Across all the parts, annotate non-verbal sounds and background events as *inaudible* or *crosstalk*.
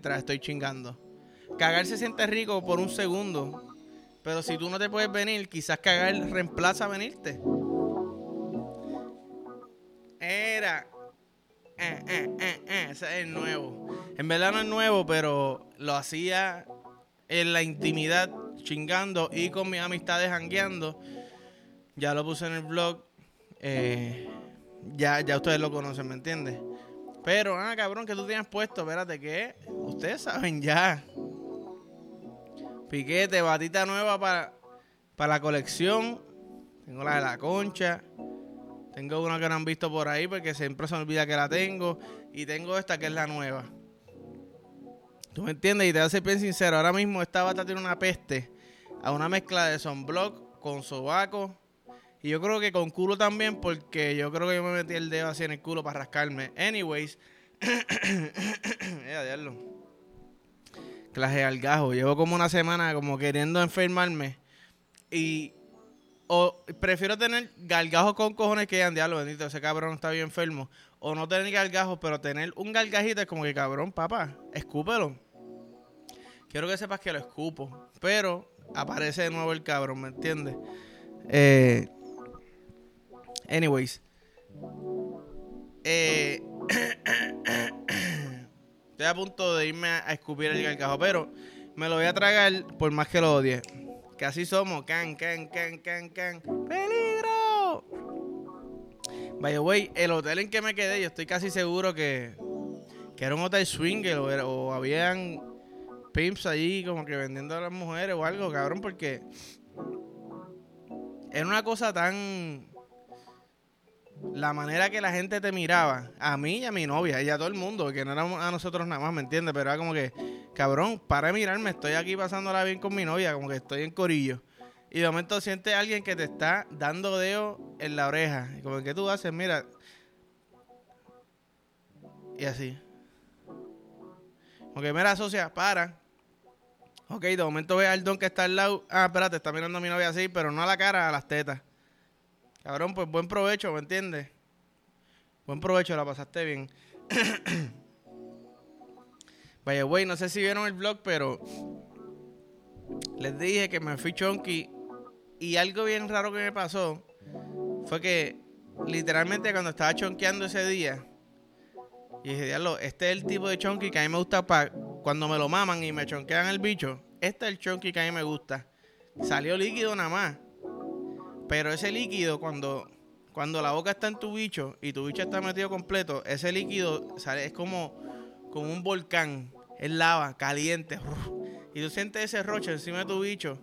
mientras estoy chingando. Cagar se siente rico por un segundo, pero si tú no te puedes venir, quizás cagar reemplaza venirte. Era. Eh, eh, eh, eh, ese es el nuevo. En verdad no es nuevo, pero lo hacía en la intimidad, chingando y con mis amistades jangueando. Ya lo puse en el blog. Eh, ya, ya ustedes lo conocen, ¿me entiendes? Pero, ah, cabrón, que tú tienes puesto, espérate, ¿qué? Ustedes saben ya. Piquete, batita nueva para, para la colección. Tengo la de la concha. Tengo una que no han visto por ahí porque siempre se me olvida que la tengo. Y tengo esta que es la nueva. ¿Tú me entiendes? Y te voy a ser bien sincero. Ahora mismo esta bata tiene una peste a una mezcla de sunblock con sobaco. Y yo creo que con culo también, porque yo creo que yo me metí el dedo así en el culo para rascarme. Anyways, ya *coughs* diablo. Clase al gajo. Llevo como una semana como queriendo enfermarme. Y o prefiero tener gargajos con cojones que ya diablo, bendito, ese cabrón está bien enfermo. O no tener gargajos, pero tener un gargajito es como que cabrón, papá, escúpelo. Quiero que sepas que lo escupo. Pero aparece de nuevo el cabrón, ¿me entiendes? Eh, anyways. Eh, estoy a punto de irme a, escupir el gargajo, pero me lo voy a tragar por más que lo odie. Que así somos. Can, can, can, can, can. ¡Peligro! By the way, el hotel en que me quedé, yo estoy casi seguro que, que era un hotel swinger o, era- o habían pimps allí como que vendiendo a las mujeres o algo, cabrón, porque era una cosa tan... La manera que la gente te miraba, a mí y a mi novia, y a todo el mundo, que no éramos a nosotros nada más, ¿me entiendes? Pero era como que, cabrón, para de mirarme, estoy aquí pasándola bien con mi novia, como que estoy en corillo. Y de momento sientes a alguien que te está dando dedo en la oreja. Y como que tú haces, mira. Y así. Ok, mira, socia, para. Ok, de momento ve al don que está al lado. Ah, espérate, está mirando a mi novia así, pero no a la cara, a las tetas. Cabrón, pues buen provecho, ¿me entiendes? Buen provecho, la pasaste bien. *coughs* Vaya, güey, no sé si vieron el vlog, pero les dije que me fui chonky y algo bien raro que me pasó fue que literalmente cuando estaba chonqueando ese día, y dije, diablo, este es el tipo de chonky que a mí me gusta para cuando me lo maman y me chonquean el bicho. Este es el chonky que a mí me gusta. Salió líquido nada más. Pero ese líquido, cuando, cuando la boca está en tu bicho y tu bicho está metido completo, ese líquido sale, es como, como un volcán. Es lava, caliente. *laughs* Y tú sientes ese roche encima de tu bicho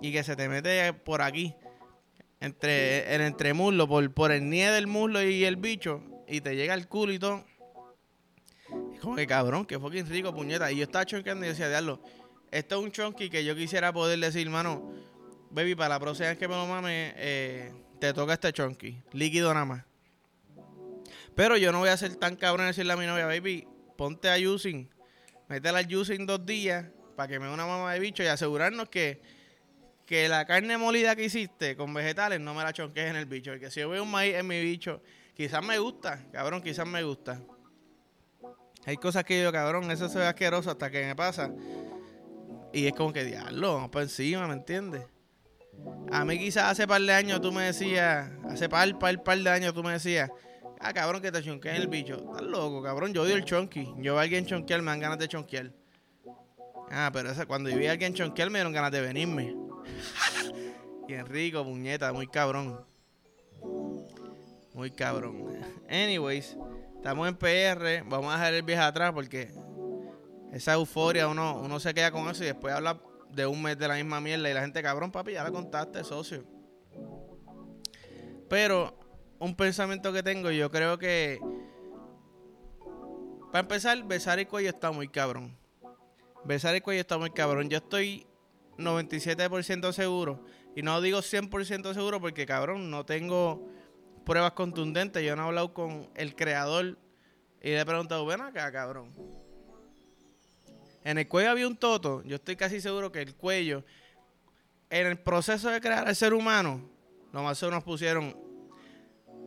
y que se te mete por aquí, entre el entremuslo, por, por el nie del muslo y el bicho, y te llega el culo y todo. Es como que cabrón, que fucking rico, puñeta. Y yo estaba chonqueando y decía, diablo, esto es un chonky que yo quisiera poder decir, mano, baby, para la próxima vez que me lo mame, eh, te toca este chonky, líquido nada más. Pero yo no voy a ser tan cabrón y decirle a mi novia, baby, ponte a using, métela al using dos días para que me dé una mamá de bicho y asegurarnos que, que la carne molida que hiciste con vegetales no me la chonques en el bicho. Y que si yo veo un maíz en mi bicho, quizás me gusta, cabrón, quizás me gusta. Hay cosas que yo, cabrón, eso se ve asqueroso hasta que me pasa. Y es como que, diablo, vamos para encima, ¿me entiendes? A mí quizás hace par de años tú me decías, hace par, par, par de años tú me decías, ah, cabrón, que te chonqueen el bicho. Estás loco, cabrón, yo odio el chonky. Yo veo a alguien chonquear, me dan ganas de chonquear. Ah, pero esa, cuando yo vi a alguien chonquear me dieron ganas de venirme. *laughs* Bien rico, puñeta, muy cabrón. Muy cabrón. Anyways, estamos en PR, vamos a dejar el viaje atrás porque esa euforia uno, uno se queda con eso y después habla de un mes de la misma mierda y la gente, cabrón, papi, ya la contaste, socio. Pero un pensamiento que tengo, yo creo que para empezar, besar el cuello está muy cabrón. Besar el cuello está muy cabrón. Yo estoy 97% seguro. Y no digo 100% seguro porque, cabrón, no tengo pruebas contundentes. Yo no he hablado con el creador y le he preguntado, ven acá, cabrón. En el cuello había un toto. Yo estoy casi seguro que el cuello, en el proceso de crear al ser humano, lo más seguro nos pusieron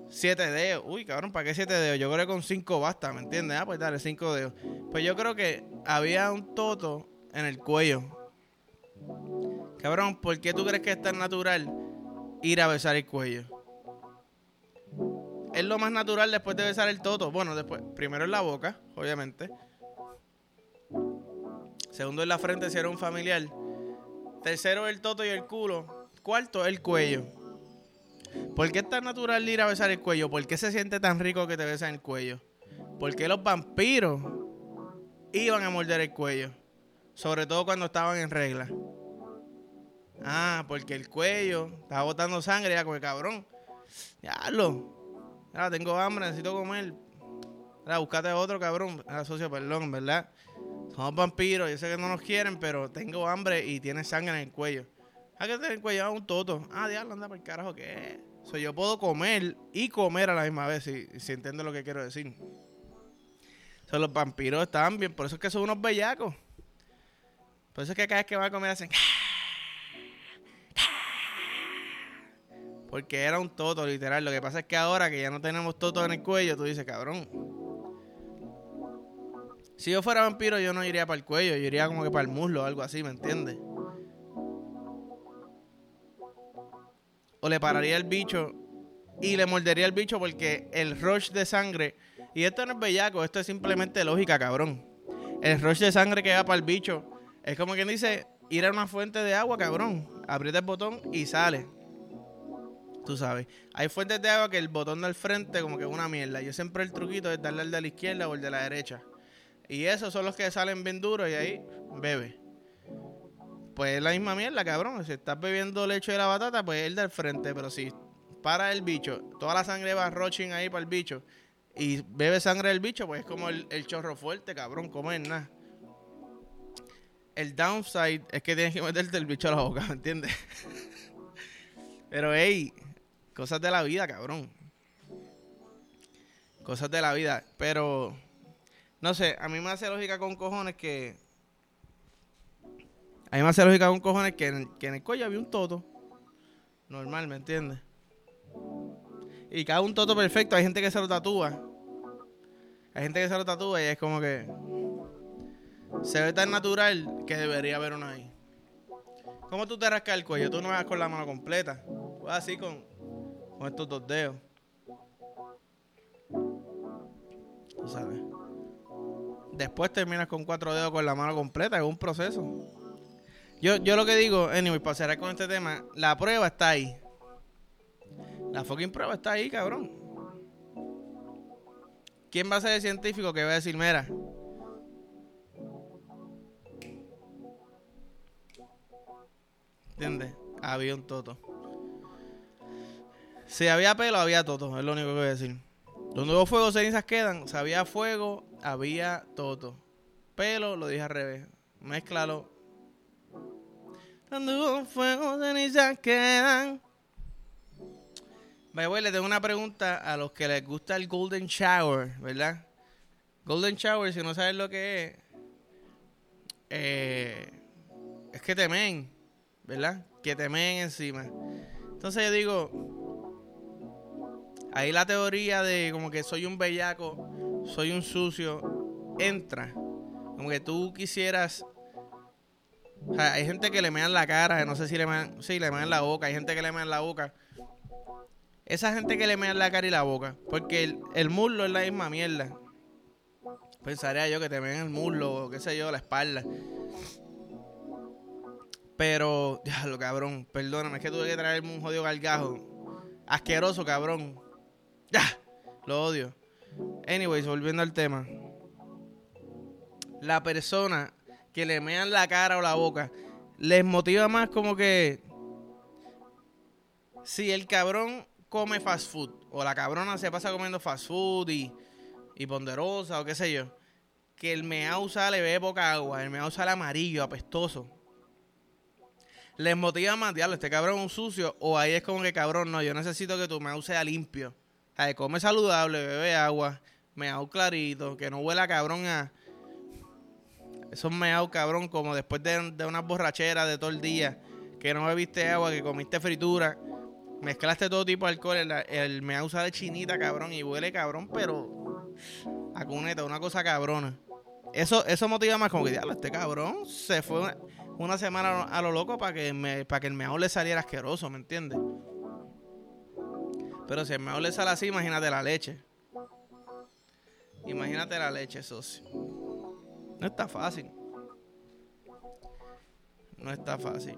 siete dedos. Uy, cabrón, ¿para qué siete dedos? Yo creo que con cinco basta, ¿me entiendes? Ah, pues dale, cinco dedos. Pues yo creo que había un toto en el cuello. Cabrón, ¿por qué tú crees que es tan natural ir a besar el cuello? Es lo más natural después de besar el toto. Bueno, después, primero en la boca, obviamente. Segundo en la frente si era un familiar. Tercero el toto y el culo. Cuarto el cuello. ¿Por qué es tan natural ir a besar el cuello? ¿Por qué se siente tan rico que te besan el cuello? ¿Por qué los vampiros iban a morder el cuello? Sobre todo cuando estaban en regla. Ah, porque el cuello estaba botando sangre, ya como el cabrón. Ya lo. Ya tengo hambre, necesito comer. Ya, buscate otro cabrón. Era socio, perdón, ¿verdad? Somos vampiros, yo sé que no nos quieren, pero tengo hambre y tiene sangre en el cuello. Hay que tener cuello un toto. Ah, diablo, anda por el carajo, ¿qué? So, yo puedo comer y comer a la misma vez, si, si entiendes lo que quiero decir. So, los vampiros estaban bien, por eso es que son unos bellacos. Por eso es que cada vez que van a comer hacen... Porque era un toto, literal. Lo que pasa es que ahora que ya no tenemos toto en el cuello, tú dices, cabrón. Si yo fuera vampiro, yo no iría para el cuello, yo iría como que para el muslo o algo así, ¿me entiendes? o le pararía el bicho y le mordería el bicho porque el rush de sangre, y esto no es bellaco, esto es simplemente lógica, cabrón. El rush de sangre que va para el bicho es como quien dice ir a una fuente de agua, cabrón. Aprieta el botón y sale. Tú sabes. Hay fuentes de agua que el botón del frente como que es una mierda. Yo siempre el truquito es darle al de la izquierda o el de la derecha. Y esos son los que salen bien duros y ahí bebe pues es la misma mierda, cabrón. Si estás bebiendo leche de la batata, pues el del frente. Pero si para el bicho, toda la sangre va roaching ahí para el bicho y bebe sangre del bicho, pues es como el, chorro fuerte, cabrón, comer nada. El downside es que tienes que meterte el bicho a la boca, ¿me entiendes? *laughs* Pero, hey, cosas de la vida, cabrón. Cosas de la vida. Pero, no sé, a mí me hace lógica con cojones que a mí me hace lógica con cojones que en, que en el cuello había un toto. Normal, ¿me entiendes? Y cada un toto perfecto, hay gente que se lo tatúa. Hay gente que se lo tatúa y es como que se ve tan natural que debería haber uno ahí. ¿Cómo tú te rascas el cuello? Tú no vas con la mano completa. Vas así con, con estos dos dedos. Tú sabes. Después terminas con cuatro dedos con la mano completa. Es un proceso. Yo, yo lo que digo, anyway, para cerrar con este tema, la prueba está ahí. La fucking prueba está ahí, cabrón. ¿Quién va a ser el científico que va a decir, mira? ¿Entiendes? Había un toto. Si había pelo, había toto. Es lo único que voy a decir. Donde hubo fuego, cenizas quedan. Si había fuego, había toto. Pelo, lo dije al revés. Mézclalo cuando fuego cenizas quedan. Vaya, le tengo una pregunta a los que les gusta el Golden Shower, ¿verdad? Golden Shower, si no sabes lo que es, eh, es que temen, ¿verdad? Que temen encima. Entonces yo digo, ahí la teoría de como que soy un bellaco, soy un sucio, entra. Como que tú quisieras hay gente que le mean la cara, no sé si le mean, sí, le mean la boca, hay gente que le mean la boca. Esa gente que le mean la cara y la boca, porque el, muslo es la misma mierda. Pensaría yo que te mean el muslo o qué sé yo, la espalda. Pero, lo cabrón, perdóname, es que tuve que traerme un jodido gargajo. Asqueroso, cabrón. Ya, lo odio. Anyways, volviendo al tema. La persona que le mean la cara o la boca, les motiva más como que si el cabrón come fast food o la cabrona se pasa comiendo fast food y, y ponderosa o qué sé yo, que el meao sale ve poca agua, el meao sale amarillo, apestoso. Les motiva más, diablo, este cabrón es un sucio, o ahí es como que cabrón, no, yo necesito que tu meao sea limpio. Sea, come saludable, bebe agua, meao clarito, que no huela cabrón a, esos meados, cabrón, como después de, de una borrachera de todo el día, que no bebiste agua, que comiste fritura. Mezclaste todo tipo de alcohol. El, el me de chinita, cabrón. Y huele cabrón, pero. A cuneta, una cosa cabrona. Eso, eso motiva más como que, diablo, este cabrón se fue una, semana a lo loco para que, me, para que el meao le saliera asqueroso, ¿me entiendes? Pero si el meao le sale así, imagínate la leche. Imagínate la leche, socio. No está fácil. No está fácil.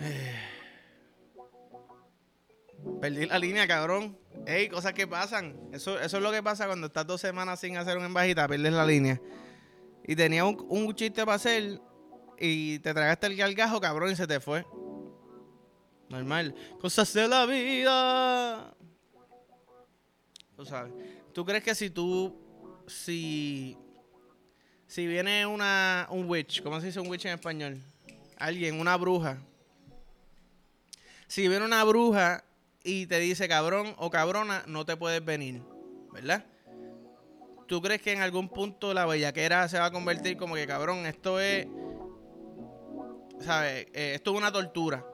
*sighs* Perdí la línea, cabrón. Ey, cosas que pasan. Eso, eso es lo que pasa cuando estás dos semanas sin hacer una embajita, pierdes la línea. Y tenía un, un chiste para hacer y te tragaste el gargajo, cabrón, y se te fue. Normal. Cosas de la vida. Tú sabes. ¿Tú crees que si tú, si, si viene una, un witch, ¿cómo se dice un witch en español? Alguien, una bruja. Si viene una bruja y te dice cabrón o cabrona, no te puedes venir, ¿verdad? ¿Tú crees que en algún punto la bellaquera se va a convertir como que cabrón, esto es, ¿sabes? Eh, esto es una tortura.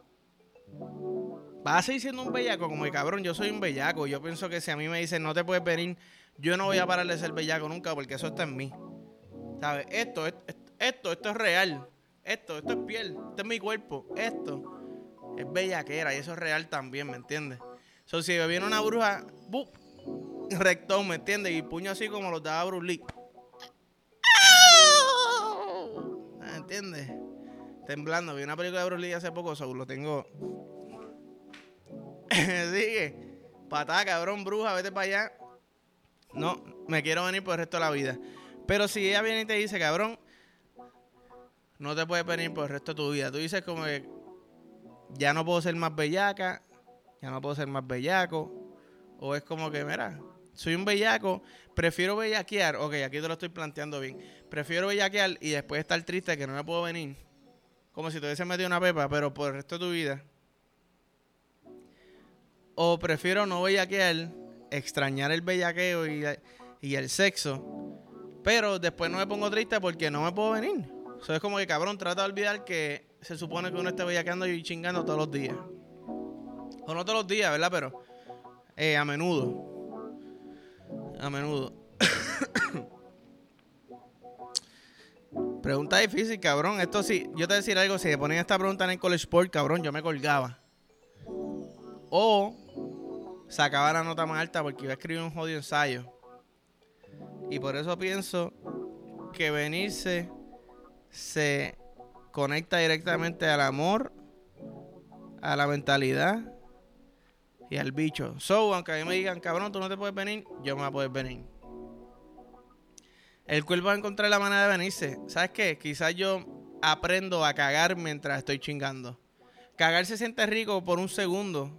Vas a seguir siendo un bellaco, como que cabrón, yo soy un bellaco. Yo pienso que si a mí me dicen no te puedes venir, yo no voy a parar de ser bellaco nunca porque eso está en mí. ¿Sabes? Esto, esto, esto, es real. Esto, esto es piel. Esto es mi cuerpo. Esto es bellaquera y eso es real también, ¿me entiendes? So, si viene una bruja, ¡bup! rectón, ¿me entiendes? Y puño así como los daba Bruce Lee. ¿Me entiendes? Temblando. Vi una película de Bruce Lee hace poco, so, lo tengo. *laughs* Sigue. Patá, cabrón, bruja, vete para allá. No, me quiero venir por el resto de la vida. Pero si ella viene y te dice, cabrón, no te puedes venir por el resto de tu vida. Tú dices como que, ya no puedo ser más bellaca, ya no puedo ser más bellaco. O es como que, mira, soy un bellaco, prefiero bellaquear, ok, aquí te lo estoy planteando bien. Prefiero bellaquear y después estar triste que no me puedo venir. Como si te hubiese metido una pepa, pero por el resto de tu vida. O prefiero no bellaquear, extrañar el bellaqueo y, y el sexo. Pero después no me pongo triste porque no me puedo venir. Eso es como que cabrón, trata de olvidar que se supone que uno esté bellaqueando y chingando todos los días. O no todos los días, ¿verdad? Pero eh, a menudo. A menudo. *coughs* pregunta difícil, cabrón. Esto sí, yo te voy a decir algo. Si me ponían esta pregunta en el College Sport, cabrón, yo me colgaba. O sacaba la nota más alta porque iba a escribir un jodido ensayo. Y por eso pienso que venirse se conecta directamente al amor, a la mentalidad y al bicho. So, aunque a mí me digan, cabrón, tú no te puedes venir, yo me voy a poder venir. El cuerpo va a encontrar la manera de venirse. ¿Sabes qué? Quizás yo aprendo a cagar mientras estoy chingando. Cagar se siente rico por un segundo.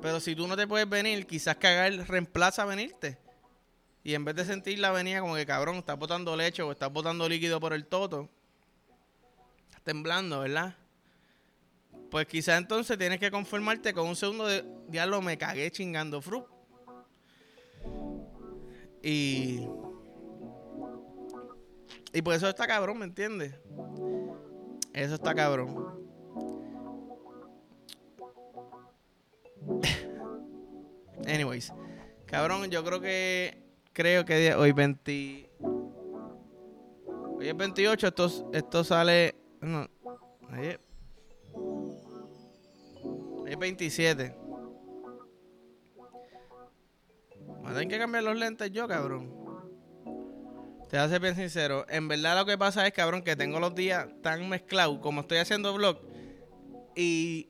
Pero si tú no te puedes venir, quizás cagar reemplaza venirte. Y en vez de sentir la venida como que cabrón, estás botando leche o estás botando líquido por el toto, temblando, ¿verdad? Pues quizás entonces tienes que conformarte con un segundo de diablo, me cagué chingando fru. Y. Y pues eso está cabrón, ¿me entiendes? Eso está cabrón. *laughs* Anyways, cabrón, yo creo que. Creo que hoy 20. Hoy es 28, esto, esto sale no. Ahí es 27. Me tengo que cambiar los lentes yo, cabrón. Te hace bien sincero. En verdad lo que pasa es, cabrón, que tengo los días tan mezclados como estoy haciendo vlog. Y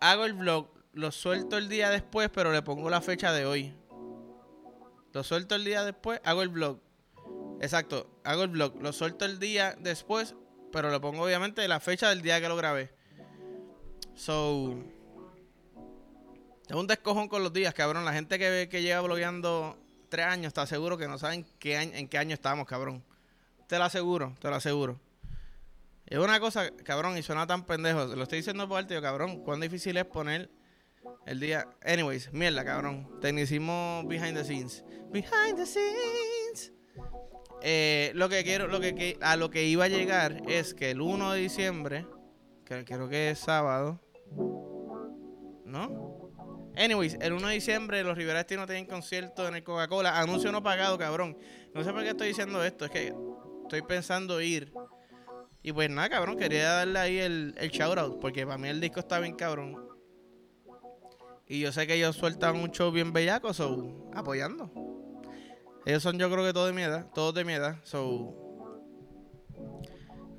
hago el vlog, lo suelto el día después, pero le pongo la fecha de hoy. Lo suelto el día después, hago el vlog. Exacto, hago el vlog, lo suelto el día después, pero le pongo obviamente la fecha del día que lo grabé. So. Es un descojón con los días, cabrón. La gente que, que lleva blogueando tres años está seguro que no saben qué en qué año estamos, cabrón. Te lo aseguro, te lo aseguro. Es una cosa, cabrón, y suena tan pendejo. Lo estoy diciendo por alto, cabrón. Cuán difícil es poner el día. Anyways, mierda, cabrón. Tecnicismo behind the scenes. Behind the scenes. Eh, lo que quiero, lo que, a lo que iba a llegar es que el 1 de diciembre, que creo que es sábado, ¿no? Anyways, el 1 de diciembre los Rivera no tienen concierto en el Coca-Cola. Anuncio no pagado, cabrón. No sé por qué estoy diciendo esto. Es que estoy pensando ir. Y pues nada, cabrón. Quería darle ahí el, el shout out. Porque para mí el disco está bien cabrón. Y yo sé que ellos sueltan un show bien bellaco. So, apoyando. Ellos son yo creo que todos de mi edad. Todos de mi. So,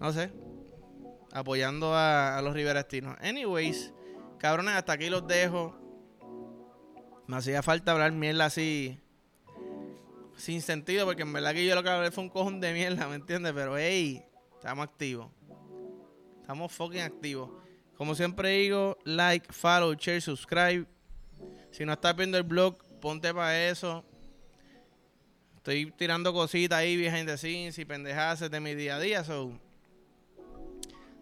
no sé. Apoyando a, a los Riverestinos. Anyways, cabrones, hasta aquí los dejo. Me hacía falta hablar mierda así. Sin sentido, porque en verdad que yo lo que hablé fue un cojón de mierda, ¿me entiendes? Pero hey, estamos activos. Estamos fucking activos. Como siempre digo, like, follow, share, subscribe. Si no estás viendo el blog, ponte para eso. Estoy tirando cositas ahí behind the scenes y pendejadas de mi día a día. So.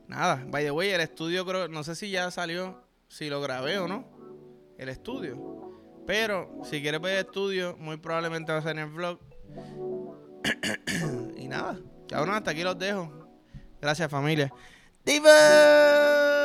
Nada, by the way, el estudio creo, no sé si ya salió, si lo grabé o no. El estudio. Pero si quieres ver el estudio, muy probablemente va a ser en el vlog. *coughs* y nada, cabrón, hasta aquí los dejo. Gracias, familia. ¡Diva!